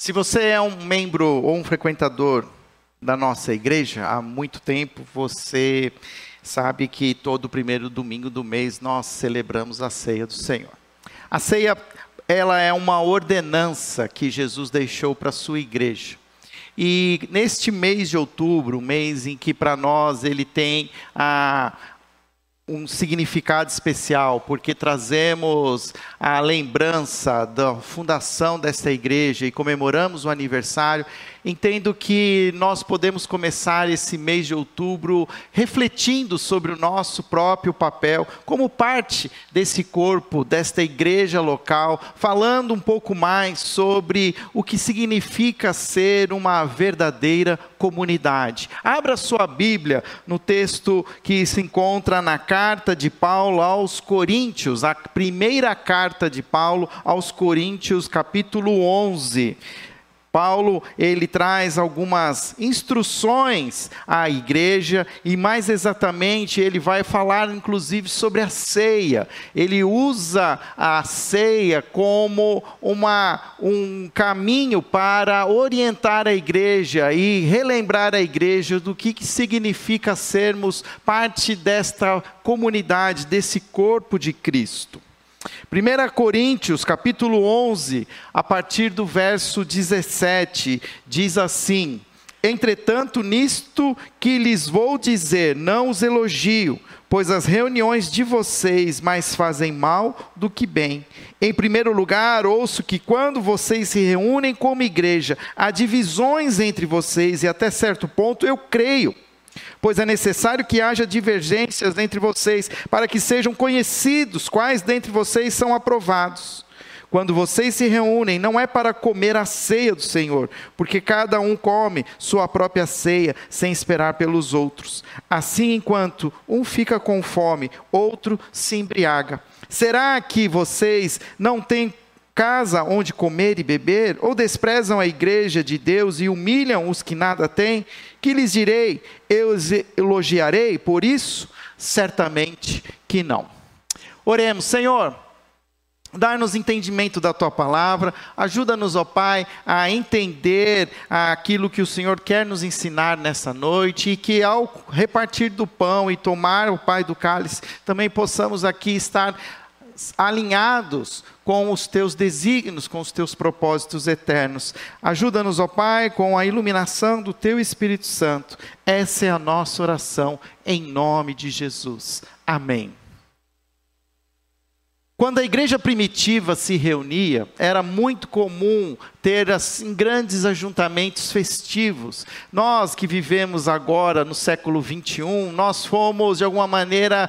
Se você é um membro ou um frequentador da nossa igreja há muito tempo, você sabe que todo primeiro domingo do mês nós celebramos a ceia do Senhor. A ceia, ela é uma ordenança que Jesus deixou para a sua igreja. E neste mês de outubro, mês em que para nós ele tem a, um significado especial, porque trazemos a lembrança da fundação desta igreja e comemoramos o aniversário, entendo que nós podemos começar esse mês de outubro refletindo sobre o nosso próprio papel como parte desse corpo, desta igreja local, falando um pouco mais sobre o que significa ser uma verdadeira comunidade. Abra sua Bíblia no texto que se encontra na carta de Paulo aos Coríntios, a primeira carta de Paulo aos Coríntios, capítulo 11. Paulo, ele traz algumas instruções à igreja e mais exatamente ele vai falar inclusive sobre a ceia. Ele usa a ceia como uma, um caminho para orientar a igreja e relembrar a igreja do que, que significa sermos parte desta comunidade, desse corpo de Cristo. 1 Coríntios, capítulo 11, a partir do verso 17, diz assim: Entretanto, nisto que lhes vou dizer, não os elogio, pois as reuniões de vocês mais fazem mal do que bem. Em primeiro lugar, ouço que quando vocês se reúnem como igreja, há divisões entre vocês, e até certo ponto eu creio pois é necessário que haja divergências entre vocês, para que sejam conhecidos quais dentre vocês são aprovados. Quando vocês se reúnem, não é para comer a ceia do Senhor, porque cada um come sua própria ceia, sem esperar pelos outros. Assim, enquanto um fica com fome, outro se embriaga. Será que vocês não têm casa onde comer e beber? Ou desprezam a igreja de Deus e humilham os que nada têm? Que lhes direi? Eu os elogiarei por isso? Certamente que não. Oremos, Senhor. Dar-nos entendimento da tua palavra, ajuda-nos, ó Pai, a entender aquilo que o Senhor quer nos ensinar nessa noite e que ao repartir do pão e tomar o Pai do cálice, também possamos aqui estar alinhados com os teus desígnios, com os teus propósitos eternos. Ajuda-nos, ó Pai, com a iluminação do teu Espírito Santo. Essa é a nossa oração, em nome de Jesus. Amém. Quando a igreja primitiva se reunia, era muito comum ter assim grandes ajuntamentos festivos. Nós que vivemos agora no século 21, nós fomos de alguma maneira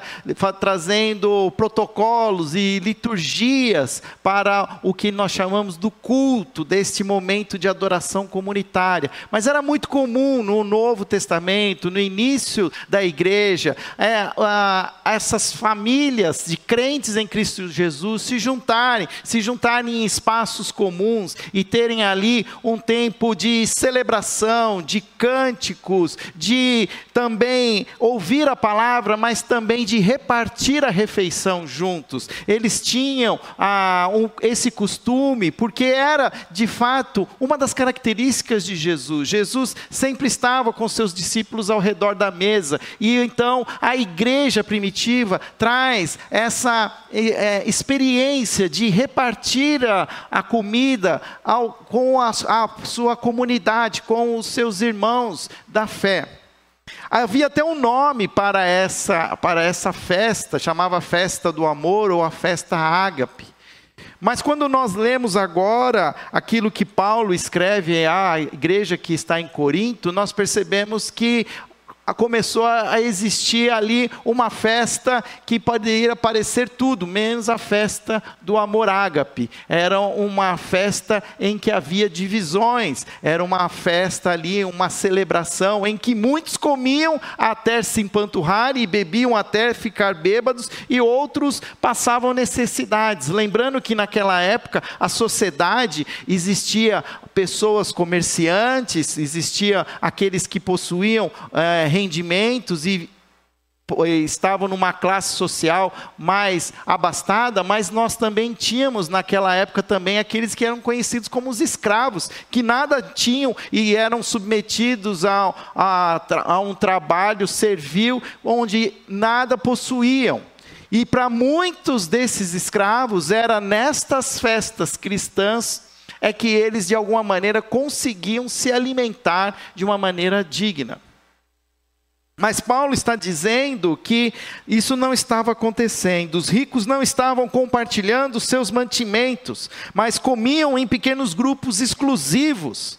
trazendo protocolos e liturgias para o que nós chamamos do culto deste momento de adoração comunitária. Mas era muito comum no Novo Testamento, no início da igreja, é, a, essas famílias de crentes em Cristo Jesus se juntarem, se juntarem em espaços comuns e ter terem ali um tempo de celebração, de cânticos, de também ouvir a palavra, mas também de repartir a refeição juntos. Eles tinham ah, um, esse costume, porque era de fato uma das características de Jesus. Jesus sempre estava com seus discípulos ao redor da mesa, e então a igreja primitiva traz essa é, experiência de repartir a, a comida ao com a, a sua comunidade, com os seus irmãos da fé. Havia até um nome para essa, para essa festa, chamava Festa do Amor ou a Festa Ágape. Mas quando nós lemos agora aquilo que Paulo escreve à igreja que está em Corinto, nós percebemos que começou a existir ali uma festa que poderia parecer tudo, menos a festa do amor ágape. Era uma festa em que havia divisões, era uma festa ali, uma celebração em que muitos comiam até se empanturrar e bebiam até ficar bêbados e outros passavam necessidades. Lembrando que naquela época a sociedade existia pessoas comerciantes, existia aqueles que possuíam é, rendimentos e estavam numa classe social mais abastada, mas nós também tínhamos naquela época também aqueles que eram conhecidos como os escravos, que nada tinham e eram submetidos a, a, a um trabalho servil onde nada possuíam. E para muitos desses escravos, era nestas festas cristãs é que eles de alguma maneira conseguiam se alimentar de uma maneira digna. Mas Paulo está dizendo que isso não estava acontecendo. Os ricos não estavam compartilhando seus mantimentos, mas comiam em pequenos grupos exclusivos.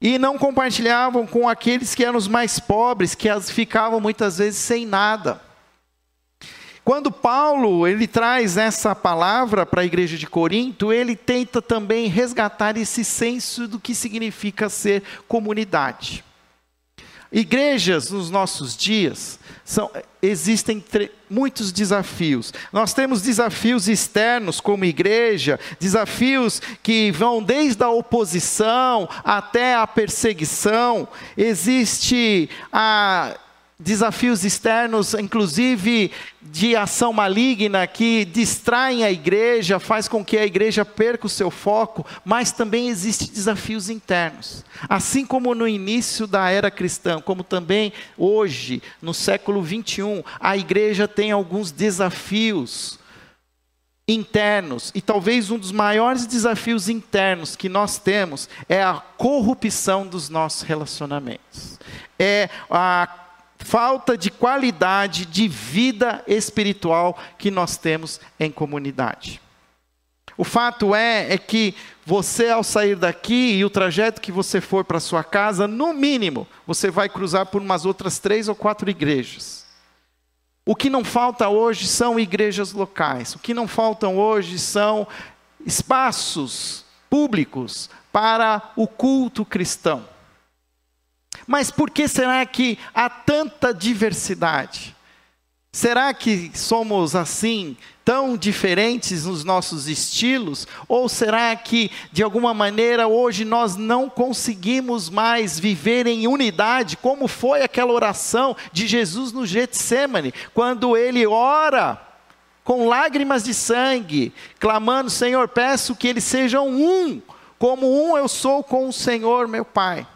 E não compartilhavam com aqueles que eram os mais pobres, que ficavam muitas vezes sem nada. Quando Paulo ele traz essa palavra para a igreja de Corinto, ele tenta também resgatar esse senso do que significa ser comunidade. Igrejas nos nossos dias são, existem muitos desafios. Nós temos desafios externos como igreja, desafios que vão desde a oposição até a perseguição. Existe a desafios externos, inclusive de ação maligna, que distraem a igreja, faz com que a igreja perca o seu foco, mas também existem desafios internos. Assim como no início da era cristã, como também hoje, no século 21, a igreja tem alguns desafios internos, e talvez um dos maiores desafios internos que nós temos é a corrupção dos nossos relacionamentos. É a falta de qualidade de vida espiritual que nós temos em comunidade. O fato é, é que você, ao sair daqui e o trajeto que você for para sua casa, no mínimo, você vai cruzar por umas outras três ou quatro igrejas. O que não falta hoje são igrejas locais. O que não faltam hoje são espaços públicos para o culto cristão. Mas por que será que há tanta diversidade? Será que somos assim, tão diferentes nos nossos estilos? Ou será que, de alguma maneira, hoje nós não conseguimos mais viver em unidade, como foi aquela oração de Jesus no Getsemane, quando ele ora com lágrimas de sangue, clamando: Senhor, peço que eles sejam um, como um eu sou com o Senhor, meu Pai.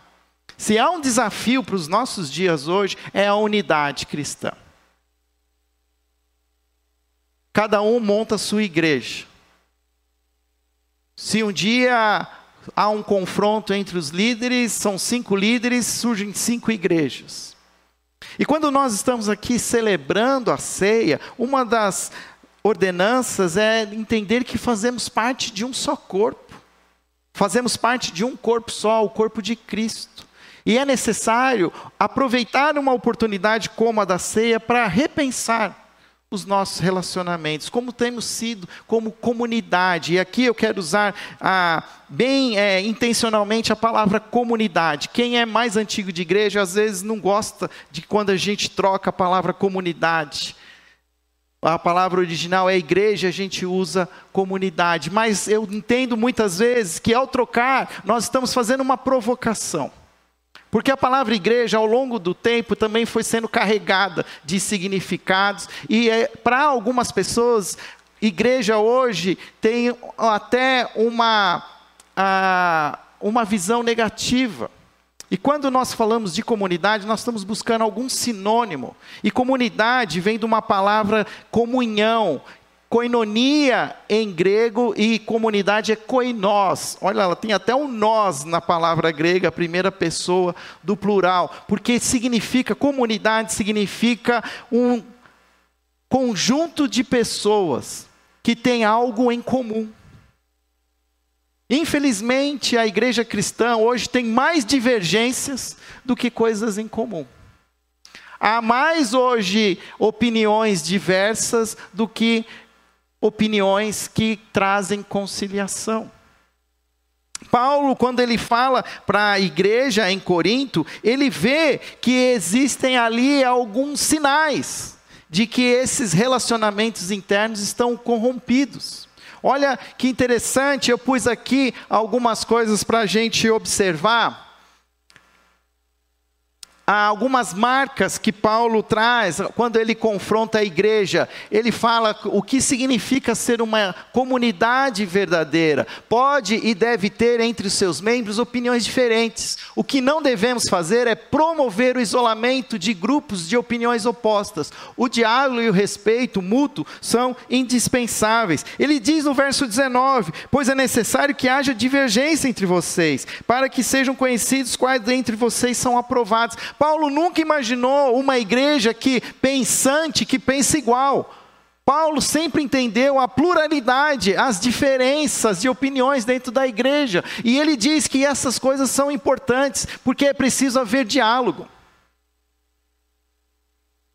Se há um desafio para os nossos dias hoje, é a unidade cristã. Cada um monta a sua igreja. Se um dia há um confronto entre os líderes, são cinco líderes, surgem cinco igrejas. E quando nós estamos aqui celebrando a ceia, uma das ordenanças é entender que fazemos parte de um só corpo. Fazemos parte de um corpo só, o corpo de Cristo. E é necessário aproveitar uma oportunidade como a da ceia para repensar os nossos relacionamentos, como temos sido como comunidade. E aqui eu quero usar bem é, intencionalmente a palavra comunidade. Quem é mais antigo de igreja às vezes não gosta de quando a gente troca a palavra comunidade. A palavra original é igreja, a gente usa comunidade. Mas eu entendo muitas vezes que ao trocar, nós estamos fazendo uma provocação. Porque a palavra igreja, ao longo do tempo, também foi sendo carregada de significados, e é, para algumas pessoas, igreja hoje tem até uma, a, uma visão negativa. E quando nós falamos de comunidade, nós estamos buscando algum sinônimo. E comunidade vem de uma palavra comunhão, Koinonia em grego e comunidade é koinós. Olha, ela tem até um nós na palavra grega, a primeira pessoa do plural, porque significa comunidade significa um conjunto de pessoas que tem algo em comum. Infelizmente, a igreja cristã hoje tem mais divergências do que coisas em comum. Há mais hoje opiniões diversas do que opiniões que trazem conciliação. Paulo, quando ele fala para a igreja em Corinto, ele vê que existem ali alguns sinais de que esses relacionamentos internos estão corrompidos. Olha que interessante, eu pus aqui algumas coisas para a gente observar. Algumas marcas que Paulo traz quando ele confronta a igreja. Ele fala o que significa ser uma comunidade verdadeira. Pode e deve ter entre os seus membros opiniões diferentes. O que não devemos fazer é promover o isolamento de grupos de opiniões opostas. O diálogo e o respeito mútuo são indispensáveis. Ele diz no verso 19: Pois é necessário que haja divergência entre vocês, para que sejam conhecidos quais dentre vocês são aprovados. Paulo nunca imaginou uma igreja que pensante, que pensa igual. Paulo sempre entendeu a pluralidade, as diferenças de opiniões dentro da igreja. E ele diz que essas coisas são importantes, porque é preciso haver diálogo.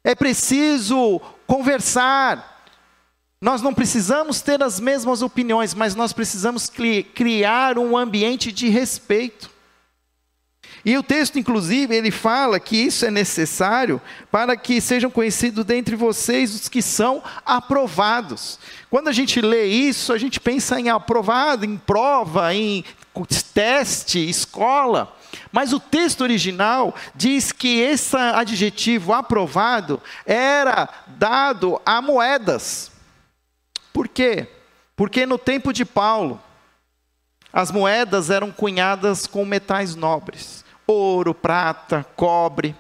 É preciso conversar, nós não precisamos ter as mesmas opiniões, mas nós precisamos criar um ambiente de respeito. E o texto, inclusive, ele fala que isso é necessário para que sejam conhecidos dentre vocês os que são aprovados. Quando a gente lê isso, a gente pensa em aprovado, em prova, em teste, escola. Mas o texto original diz que esse adjetivo aprovado era dado a moedas. Por quê? Porque no tempo de Paulo, as moedas eram cunhadas com metais nobres: ouro, prata, cobre.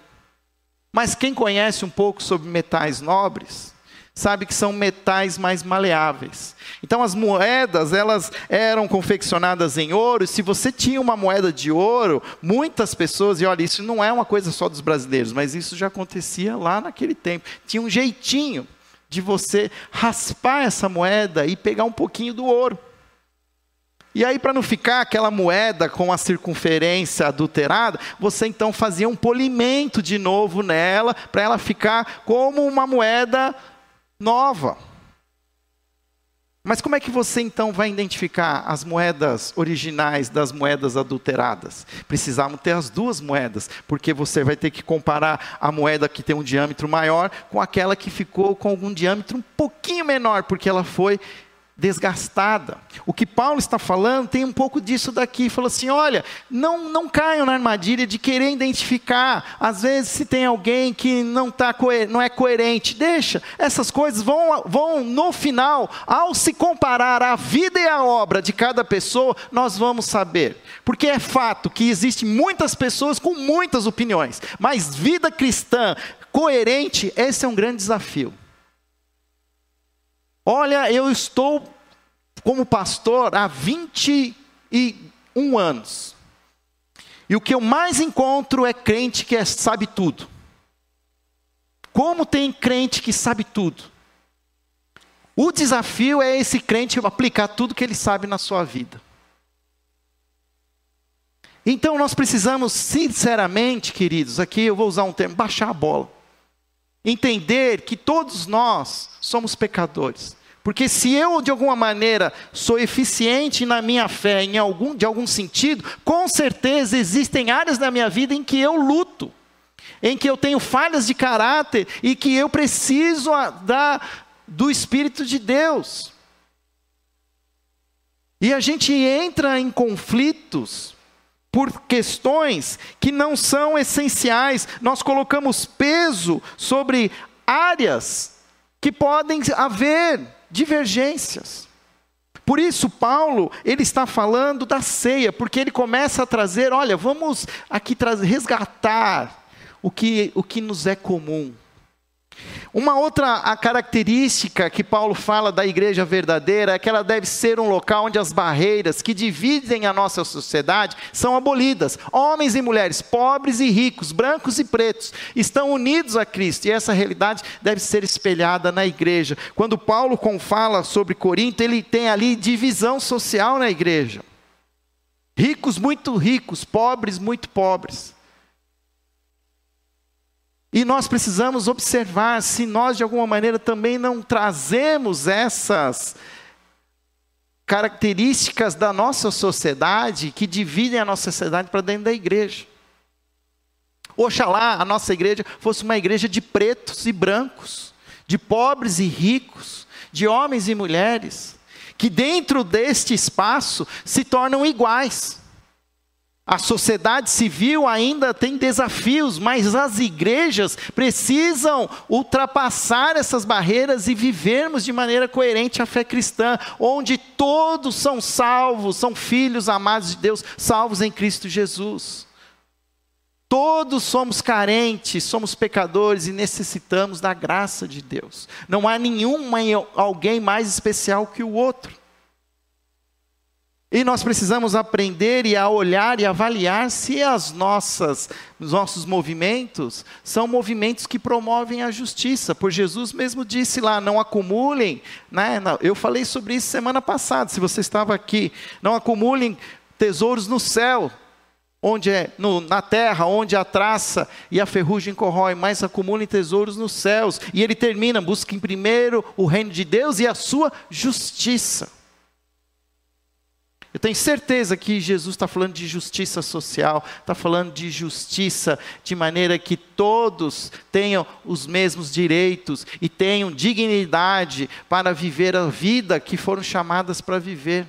Mas quem conhece um pouco sobre metais nobres, sabe que são metais mais maleáveis. Então as moedas, elas eram confeccionadas em ouro, e se você tinha uma moeda de ouro, muitas pessoas, e olha, isso não é uma coisa só dos brasileiros, mas isso já acontecia lá naquele tempo. Tinha um jeitinho de você raspar essa moeda e pegar um pouquinho do ouro. E aí, para não ficar aquela moeda com a circunferência adulterada, você então fazia um polimento de novo nela, para ela ficar como uma moeda nova. Mas como é que você então vai identificar as moedas originais das moedas adulteradas? Precisavam ter as duas moedas, porque você vai ter que comparar a moeda que tem um diâmetro maior com aquela que ficou com algum diâmetro um pouquinho menor, porque ela foi desgastada. O que Paulo está falando tem um pouco disso daqui. Falou assim: olha, não, não caiam na armadilha de querer identificar. Às vezes, se tem alguém que não, tá, não é coerente, deixa. Essas coisas vão, vão, no final, ao se comparar a vida e a obra de cada pessoa, nós vamos saber. Porque é fato que existem muitas pessoas com muitas opiniões, mas vida cristã coerente, esse é um grande desafio. Olha, eu estou como pastor há 21 anos. E o que eu mais encontro é crente que é, sabe tudo. Como tem crente que sabe tudo? O desafio é esse crente aplicar tudo que ele sabe na sua vida. Então nós precisamos, sinceramente, queridos, aqui eu vou usar um termo, baixar a bola entender que todos nós somos pecadores. Porque se eu, de alguma maneira, sou eficiente na minha fé, em algum, de algum sentido, com certeza existem áreas da minha vida em que eu luto, em que eu tenho falhas de caráter e que eu preciso da, do Espírito de Deus. E a gente entra em conflitos por questões que não são essenciais. Nós colocamos peso sobre áreas que podem haver divergências. Por isso, Paulo, ele está falando da ceia, porque ele começa a trazer, olha, vamos aqui resgatar o que, o que nos é comum. Uma outra característica que Paulo fala da igreja verdadeira é que ela deve ser um local onde as barreiras que dividem a nossa sociedade são abolidas. Homens e mulheres, pobres e ricos, brancos e pretos, estão unidos a Cristo e essa realidade deve ser espelhada na igreja. Quando Paulo fala sobre Corinto, ele tem ali divisão social na igreja. Ricos muito ricos, pobres muito pobres. E nós precisamos observar se nós, de alguma maneira, também não trazemos essas características da nossa sociedade que dividem a nossa sociedade para dentro da igreja. Oxalá a nossa igreja fosse uma igreja de pretos e brancos, de pobres e ricos, de homens e mulheres, que dentro deste espaço se tornam iguais. A sociedade civil ainda tem desafios, mas as igrejas precisam ultrapassar essas barreiras e vivermos de maneira coerente a fé cristã, onde todos são salvos, são filhos amados de Deus, salvos em Cristo Jesus. Todos somos carentes, somos pecadores e necessitamos da graça de Deus. Não há nenhum alguém mais especial que o outro. E nós precisamos aprender e a olhar e avaliar se as nossas, os nossos movimentos são movimentos que promovem a justiça. Por Jesus mesmo disse lá, não acumulem, né? Eu falei sobre isso semana passada, se você estava aqui, não acumulem tesouros no céu, onde é no, na terra, onde a traça e a ferrugem corrói, mas acumulem tesouros nos céus. E ele termina: busquem primeiro o reino de Deus e a sua justiça. Eu tenho certeza que Jesus está falando de justiça social, está falando de justiça de maneira que todos tenham os mesmos direitos e tenham dignidade para viver a vida que foram chamadas para viver.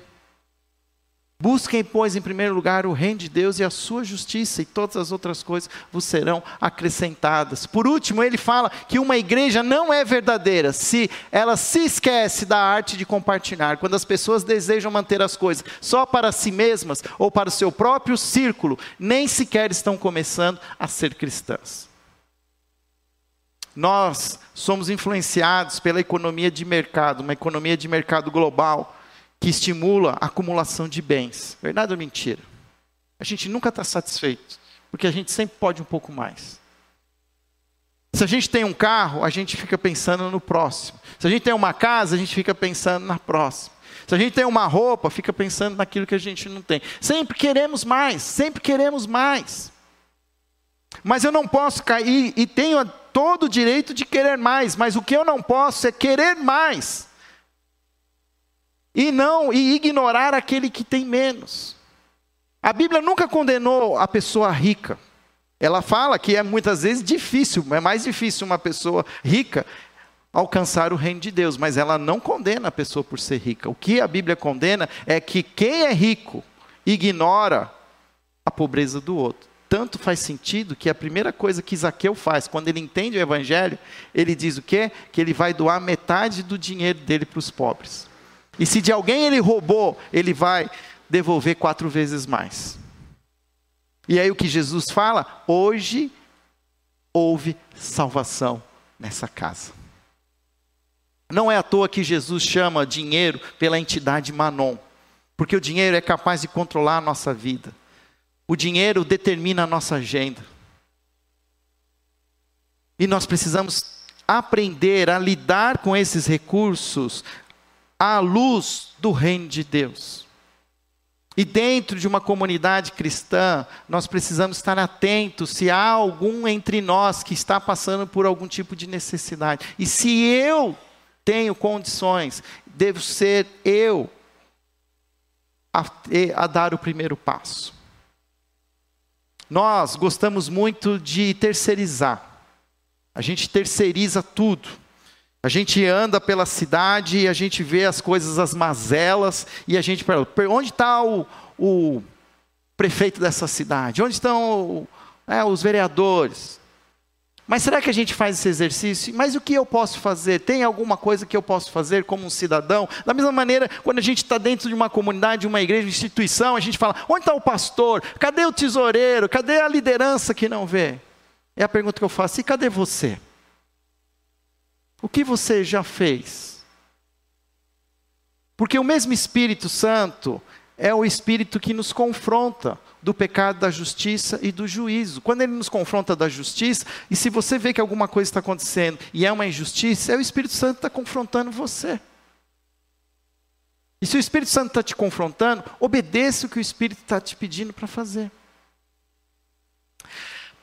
Busquem, pois, em primeiro lugar o reino de Deus e a sua justiça, e todas as outras coisas vos serão acrescentadas. Por último, ele fala que uma igreja não é verdadeira se ela se esquece da arte de compartilhar. Quando as pessoas desejam manter as coisas só para si mesmas ou para o seu próprio círculo, nem sequer estão começando a ser cristãs. Nós somos influenciados pela economia de mercado, uma economia de mercado global que estimula a acumulação de bens. Verdade ou mentira? A gente nunca está satisfeito, porque a gente sempre pode um pouco mais. Se a gente tem um carro, a gente fica pensando no próximo. Se a gente tem uma casa, a gente fica pensando na próxima. Se a gente tem uma roupa, fica pensando naquilo que a gente não tem. Sempre queremos mais, sempre queremos mais. Mas eu não posso cair e tenho todo o direito de querer mais, mas o que eu não posso é querer mais e não e ignorar aquele que tem menos. A Bíblia nunca condenou a pessoa rica. Ela fala que é muitas vezes difícil, é mais difícil uma pessoa rica alcançar o reino de Deus, mas ela não condena a pessoa por ser rica. O que a Bíblia condena é que quem é rico ignora a pobreza do outro. Tanto faz sentido que a primeira coisa que Zaqueu faz, quando ele entende o evangelho, ele diz o quê? Que ele vai doar metade do dinheiro dele para os pobres. E se de alguém ele roubou, ele vai devolver quatro vezes mais. E aí o que Jesus fala? Hoje houve salvação nessa casa. Não é à toa que Jesus chama dinheiro pela entidade Manon, porque o dinheiro é capaz de controlar a nossa vida. O dinheiro determina a nossa agenda. E nós precisamos aprender a lidar com esses recursos à luz do reino de Deus. E dentro de uma comunidade cristã, nós precisamos estar atentos se há algum entre nós que está passando por algum tipo de necessidade. E se eu tenho condições, devo ser eu a, a dar o primeiro passo. Nós gostamos muito de terceirizar. A gente terceiriza tudo. A gente anda pela cidade e a gente vê as coisas, as mazelas, e a gente pergunta: onde está o, o, prefeito dessa cidade? Onde estão é, os vereadores? Mas será que a gente faz esse exercício? Mas o que eu posso fazer? Tem alguma coisa que eu posso fazer como um cidadão? Da mesma maneira, quando a gente está dentro de uma comunidade, de uma igreja, uma instituição, a gente fala: onde está o pastor? Cadê o tesoureiro? Cadê a liderança que não vê? É a pergunta que eu faço: e cadê você? O que você já fez? Porque o mesmo Espírito Santo é o Espírito que nos confronta do pecado, da justiça e do juízo. Quando ele nos confronta da justiça, e se você vê que alguma coisa está acontecendo e é uma injustiça, é o Espírito Santo que está confrontando você. E se o Espírito Santo está te confrontando, obedeça o que o Espírito está te pedindo para fazer.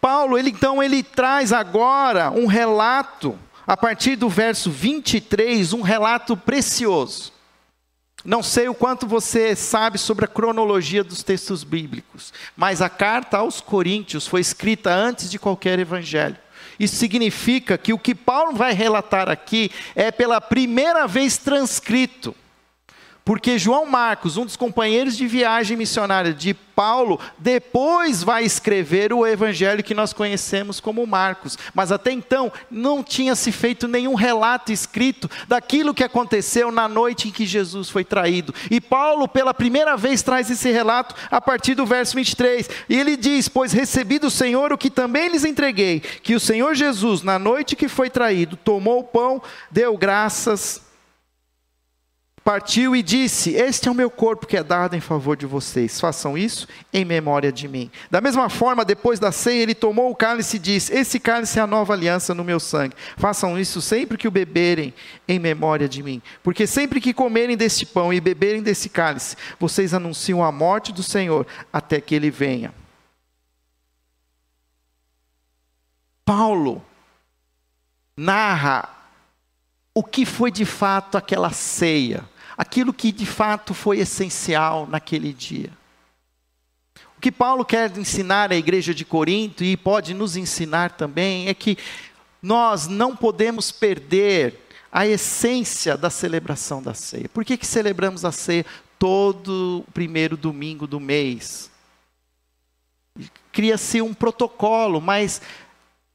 Paulo, ele então ele traz agora um relato a partir do verso 23, um relato precioso. Não sei o quanto você sabe sobre a cronologia dos textos bíblicos, mas a carta aos Coríntios foi escrita antes de qualquer evangelho. Isso significa que o que Paulo vai relatar aqui é pela primeira vez transcrito Porque João Marcos, um dos companheiros de viagem missionária de Paulo, depois vai escrever o evangelho que nós conhecemos como Marcos. Mas até então não tinha se feito nenhum relato escrito daquilo que aconteceu na noite em que Jesus foi traído. E Paulo, pela primeira vez, traz esse relato a partir do verso 23. E ele diz: Pois recebi do Senhor o que também lhes entreguei, que o Senhor Jesus, na noite que foi traído, tomou o pão, deu graças partiu e disse: Este é o meu corpo que é dado em favor de vocês, façam isso em memória de mim. Da mesma forma, depois da ceia, ele tomou o cálice e disse: Esse cálice é a nova aliança no meu sangue, façam isso sempre que o beberem em memória de mim. Porque sempre que comerem deste pão e beberem desse cálice, vocês anunciam a morte do Senhor até que ele venha. Paulo narra o que foi de fato aquela ceia aquilo que de fato foi essencial naquele dia. O que Paulo quer ensinar à igreja de Corinto e pode nos ensinar também é que nós não podemos perder a essência da celebração da ceia. Por que, que celebramos a ceia todo o primeiro domingo do mês? Cria-se um protocolo, mas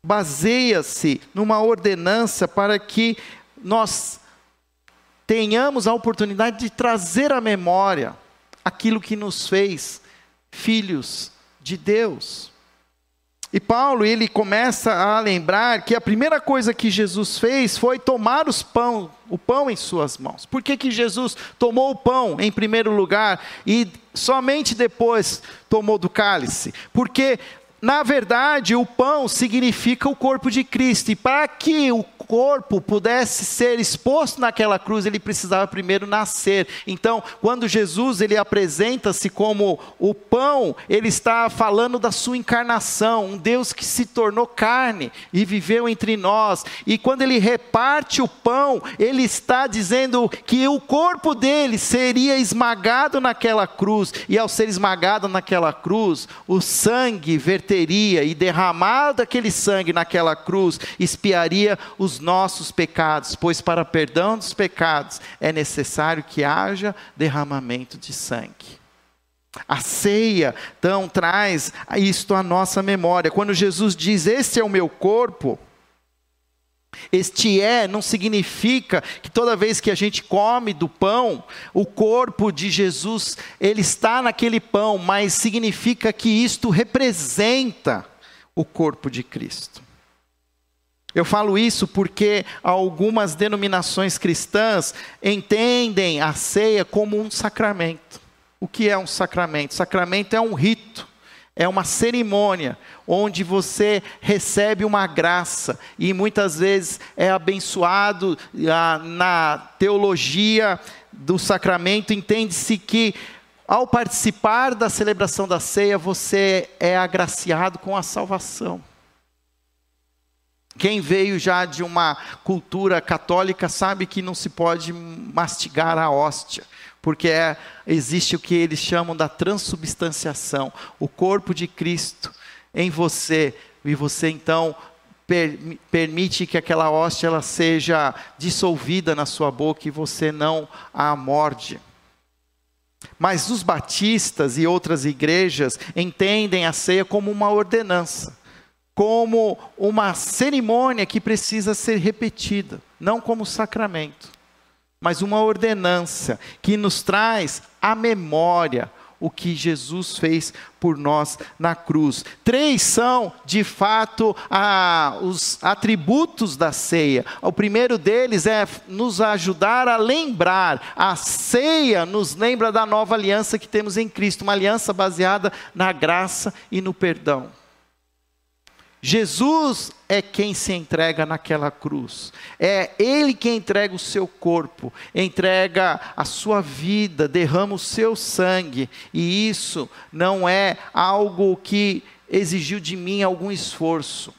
baseia-se numa ordenança para que nós tenhamos a oportunidade de trazer à memória aquilo que nos fez filhos de Deus. E Paulo, ele começa a lembrar que a primeira coisa que Jesus fez foi tomar os pão, o pão em suas mãos. Por que, que Jesus tomou o pão em primeiro lugar e somente depois tomou do cálice? Porque, na verdade, o pão significa o corpo de Cristo. E para que o corpo pudesse ser exposto naquela cruz, ele precisava primeiro nascer. Então, quando Jesus ele apresenta-se como o pão, ele está falando da sua encarnação, um Deus que se tornou carne e viveu entre nós. E quando ele reparte o pão, ele está dizendo que o corpo dele seria esmagado naquela cruz, e ao ser esmagado naquela cruz, o sangue verteria e derramado aquele sangue naquela cruz, espiaria os nossos pecados, pois para perdão dos pecados é necessário que haja derramamento de sangue. A ceia, então, traz isto à nossa memória. Quando Jesus diz: Este é o meu corpo, este é não significa que toda vez que a gente come do pão, o corpo de Jesus, ele está naquele pão, mas significa que isto representa o corpo de Cristo. Eu falo isso porque algumas denominações cristãs entendem a ceia como um sacramento. O que é um sacramento? Sacramento é um rito, é uma cerimônia onde você recebe uma graça e muitas vezes é abençoado na teologia do sacramento. Entende-se que ao participar da celebração da ceia, você é agraciado com a salvação. Quem veio já de uma cultura católica sabe que não se pode mastigar a hóstia, porque é, existe o que eles chamam da transubstanciação, o corpo de Cristo em você, e você então per, permite que aquela hóstia ela seja dissolvida na sua boca e você não a morde. Mas os batistas e outras igrejas entendem a ceia como uma ordenança como uma cerimônia que precisa ser repetida, não como sacramento, mas uma ordenança que nos traz a memória o que Jesus fez por nós na cruz. Três são, de fato, a, os atributos da ceia. O primeiro deles é nos ajudar a lembrar. A ceia nos lembra da nova aliança que temos em Cristo, uma aliança baseada na graça e no perdão. Jesus é quem se entrega naquela cruz. É Ele quem entrega o seu corpo, entrega a sua vida, derrama o seu sangue. E isso não é algo que exigiu de mim algum esforço.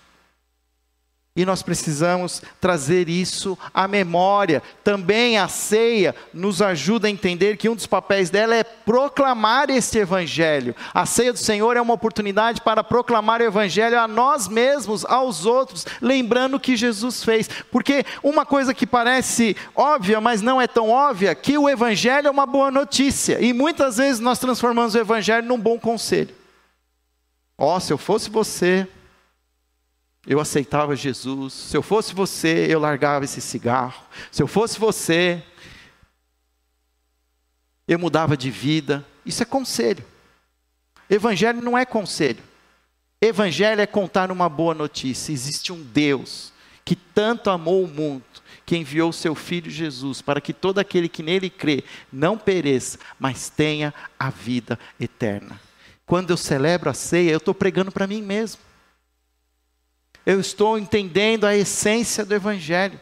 E nós precisamos trazer isso à memória. Também a ceia nos ajuda a entender que um dos papéis dela é proclamar este evangelho. A ceia do Senhor é uma oportunidade para proclamar o evangelho a nós mesmos, aos outros, lembrando o que Jesus fez. Porque uma coisa que parece óbvia, mas não é tão óbvia, que o evangelho é uma boa notícia. E muitas vezes nós transformamos o evangelho num bom conselho. Ó, oh, se eu fosse você, eu aceitava Jesus. Se eu fosse você, eu largava esse cigarro. Se eu fosse você, eu mudava de vida. Isso é conselho. Evangelho não é conselho. Evangelho é contar uma boa notícia. Existe um Deus que tanto amou o mundo, que enviou seu filho Jesus para que todo aquele que nele crê não pereça, mas tenha a vida eterna. Quando eu celebro a ceia, eu estou pregando para mim mesmo eu estou entendendo a essência do Evangelho.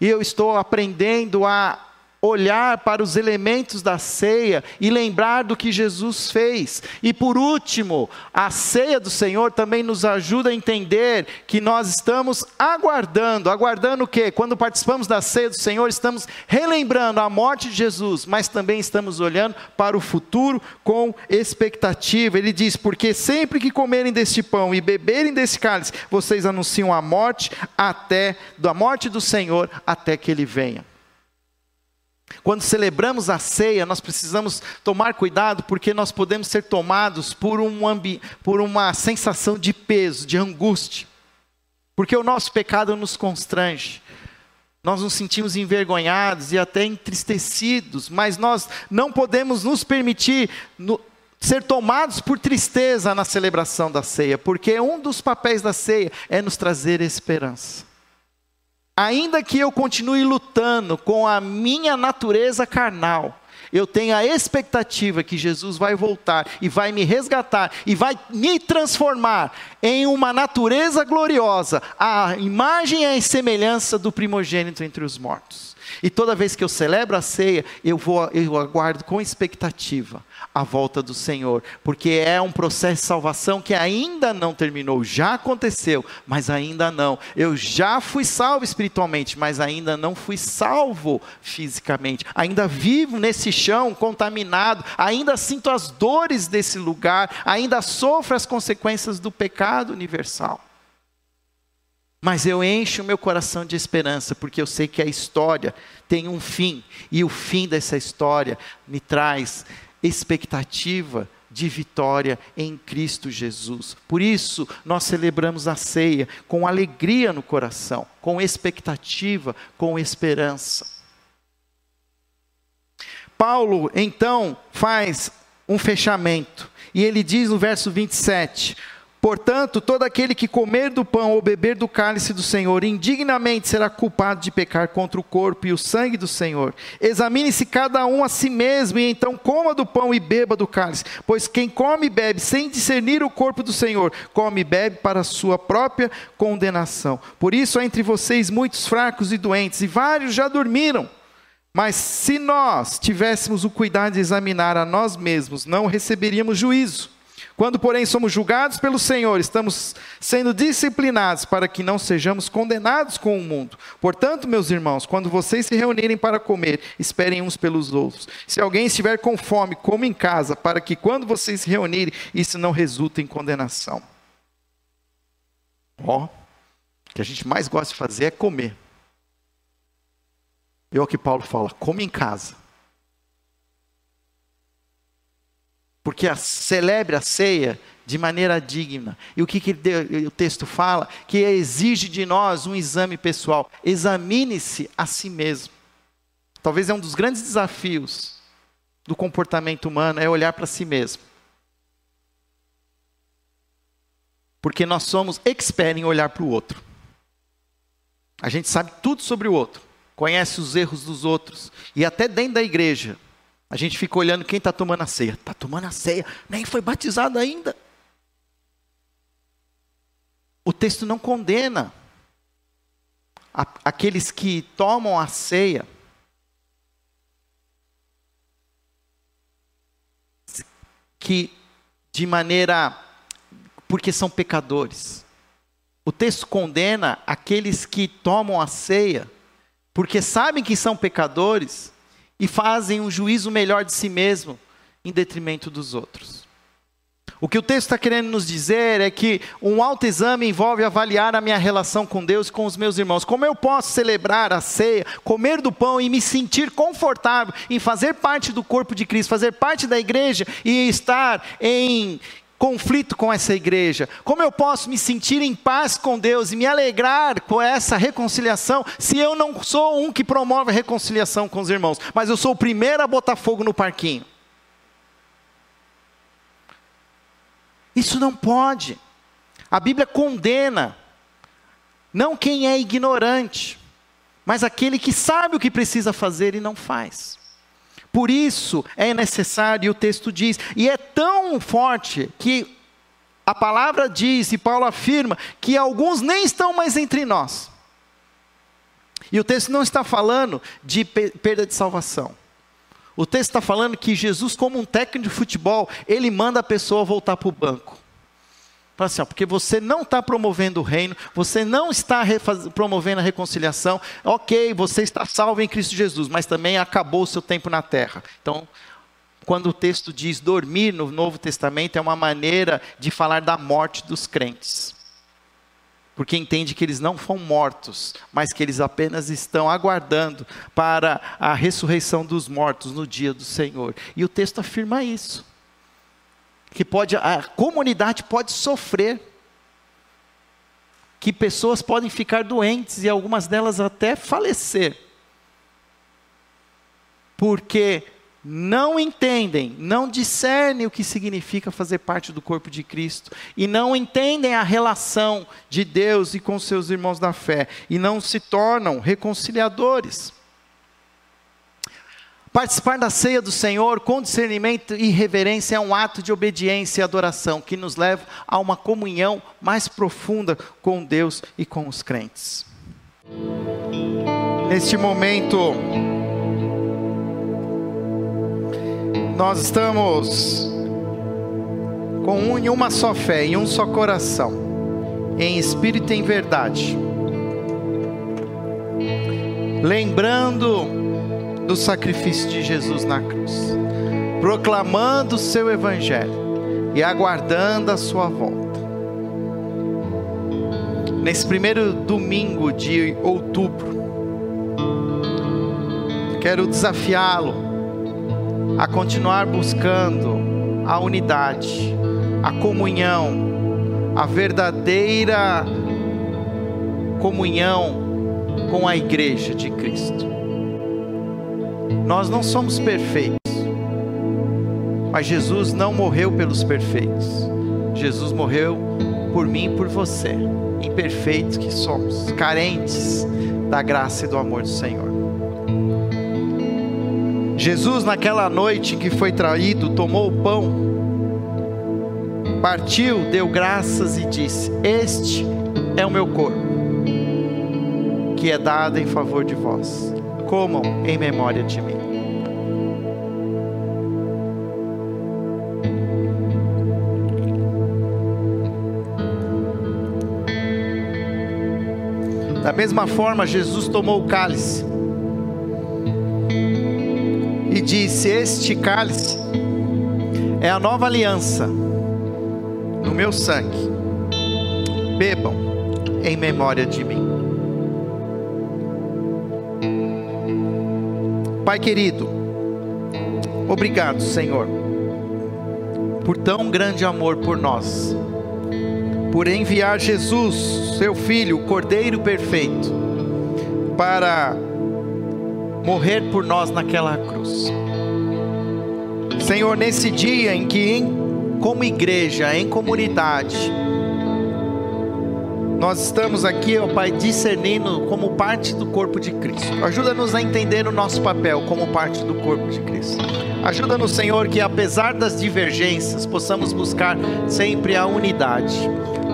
E eu estou aprendendo a olhar para os elementos da ceia e lembrar do que Jesus fez. E por último, a ceia do Senhor também nos ajuda a entender que nós estamos aguardando, aguardando o quê? Quando participamos da ceia do Senhor, estamos relembrando a morte de Jesus, mas também estamos olhando para o futuro com expectativa. Ele diz: "Porque sempre que comerem deste pão e beberem desse cálice, vocês anunciam a morte até da morte do Senhor até que ele venha." Quando celebramos a ceia, nós precisamos tomar cuidado, porque nós podemos ser tomados por, um por uma sensação de peso, de angústia, porque o nosso pecado nos constrange. Nós nos sentimos envergonhados e até entristecidos, mas nós não podemos nos permitir no, ser tomados por tristeza na celebração da ceia, porque um dos papéis da ceia é nos trazer esperança ainda que eu continue lutando com a minha natureza carnal, eu tenho a expectativa que Jesus vai voltar e vai me resgatar e vai me transformar em uma natureza gloriosa, a imagem e a semelhança do primogênito entre os mortos. E toda vez que eu celebro a ceia, eu vou eu aguardo com expectativa a volta do Senhor, porque é um processo de salvação que ainda não terminou, já aconteceu, mas ainda não. Eu já fui salvo espiritualmente, mas ainda não fui salvo fisicamente. Ainda vivo nesse chão contaminado, ainda sinto as dores desse lugar, ainda sofro as consequências do pecado universal. Mas eu encho o meu coração de esperança, porque eu sei que a história tem um fim, e o fim dessa história me traz expectativa de vitória em Cristo Jesus. Por isso, nós celebramos a ceia com alegria no coração, com expectativa, com esperança. Paulo, então, faz um fechamento, e ele diz no verso 27: Portanto, todo aquele que comer do pão ou beber do cálice do Senhor indignamente será culpado de pecar contra o corpo e o sangue do Senhor. Examine-se cada um a si mesmo e então coma do pão e beba do cálice, pois quem come e bebe sem discernir o corpo do Senhor, come e bebe para a sua própria condenação. Por isso há entre vocês muitos fracos e doentes, e vários já dormiram. Mas se nós tivéssemos o cuidado de examinar a nós mesmos, não receberíamos juízo. Quando, porém, somos julgados pelo Senhor, estamos sendo disciplinados para que não sejamos condenados com o mundo. Portanto, meus irmãos, quando vocês se reunirem para comer, esperem uns pelos outros. Se alguém estiver com fome, coma em casa, para que quando vocês se reunirem, isso não resulte em condenação. Ó, oh, o que a gente mais gosta de fazer é comer. E é o que Paulo fala: come em casa. Porque a, celebre a ceia de maneira digna. E o que, que o texto fala? Que exige de nós um exame pessoal. Examine-se a si mesmo. Talvez é um dos grandes desafios do comportamento humano é olhar para si mesmo. Porque nós somos expert em olhar para o outro. A gente sabe tudo sobre o outro, conhece os erros dos outros, e até dentro da igreja, a gente fica olhando quem está tomando a ceia. Está tomando a ceia, nem foi batizado ainda. O texto não condena aqueles que tomam a ceia. Que de maneira. porque são pecadores. O texto condena aqueles que tomam a ceia, porque sabem que são pecadores e fazem um juízo melhor de si mesmo em detrimento dos outros. O que o texto está querendo nos dizer é que um autoexame envolve avaliar a minha relação com Deus e com os meus irmãos. Como eu posso celebrar a ceia, comer do pão e me sentir confortável em fazer parte do corpo de Cristo, fazer parte da igreja e estar em conflito com essa igreja? Como eu posso me sentir em paz com Deus e me alegrar com essa reconciliação, se eu não sou um que promove a reconciliação com os irmãos, mas eu sou o primeiro a botar fogo no parquinho? Isso não pode. A Bíblia condena não quem é ignorante, mas aquele que sabe o que precisa fazer e não faz. Por isso é necessário, e o texto diz, e é tão forte que a palavra diz, e Paulo afirma, que alguns nem estão mais entre nós. E o texto não está falando de perda de salvação. O texto está falando que Jesus, como um técnico de futebol, ele manda a pessoa voltar para o banco. Fala assim, ó, porque você não está promovendo o reino, você não está promovendo a reconciliação, ok, você está salvo em Cristo Jesus, mas também acabou o seu tempo na terra. Então, quando o texto diz dormir no Novo Testamento, é uma maneira de falar da morte dos crentes. Porque entende que eles não foram mortos, mas que eles apenas estão aguardando para a ressurreição dos mortos no dia do Senhor. E o texto afirma isso que pode a comunidade pode sofrer, que pessoas podem ficar doentes e algumas delas até falecer, porque não entendem, não discernem o que significa fazer parte do corpo de Cristo, e não entendem a relação de Deus e com seus irmãos da fé, e não se tornam reconciliadores. Participar da ceia do Senhor com discernimento e reverência é um ato de obediência e adoração que nos leva a uma comunhão mais profunda com Deus e com os crentes. Neste momento, nós estamos com um em uma só fé, em um só coração, em espírito e em verdade. Lembrando do sacrifício de Jesus na cruz, proclamando o seu evangelho e aguardando a sua volta. Nesse primeiro domingo de outubro, quero desafiá-lo a continuar buscando a unidade, a comunhão, a verdadeira comunhão com a igreja de Cristo. Nós não somos perfeitos, mas Jesus não morreu pelos perfeitos. Jesus morreu por mim e por você, imperfeitos que somos, carentes da graça e do amor do Senhor. Jesus, naquela noite que foi traído, tomou o pão, partiu, deu graças e disse: Este é o meu corpo, que é dado em favor de vós. Comam em memória de mim. Da mesma forma, Jesus tomou o cálice e disse: Este cálice é a nova aliança no meu sangue. Bebam em memória de mim. Pai querido, obrigado, Senhor, por tão grande amor por nós por enviar Jesus, seu Filho, o Cordeiro perfeito, para morrer por nós naquela cruz. Senhor, nesse dia em que, como igreja, em comunidade, nós estamos aqui, ó Pai, discernindo como parte do corpo de Cristo. Ajuda-nos a entender o nosso papel como parte do corpo de Cristo. Ajuda-nos, Senhor, que apesar das divergências, possamos buscar sempre a unidade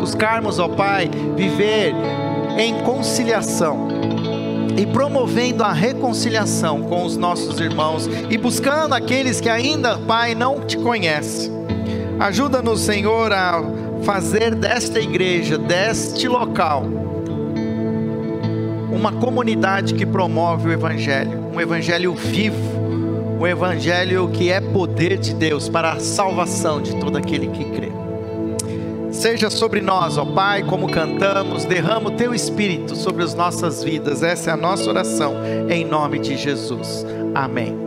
buscarmos, ó Pai, viver em conciliação e promovendo a reconciliação com os nossos irmãos e buscando aqueles que ainda, Pai, não te conhecem. Ajuda-nos, Senhor, a fazer desta igreja, deste local, uma comunidade que promove o Evangelho, um Evangelho vivo, um Evangelho que é poder de Deus para a salvação de todo aquele que crê. Seja sobre nós, ó Pai, como cantamos, derrama o teu Espírito sobre as nossas vidas, essa é a nossa oração, em nome de Jesus. Amém.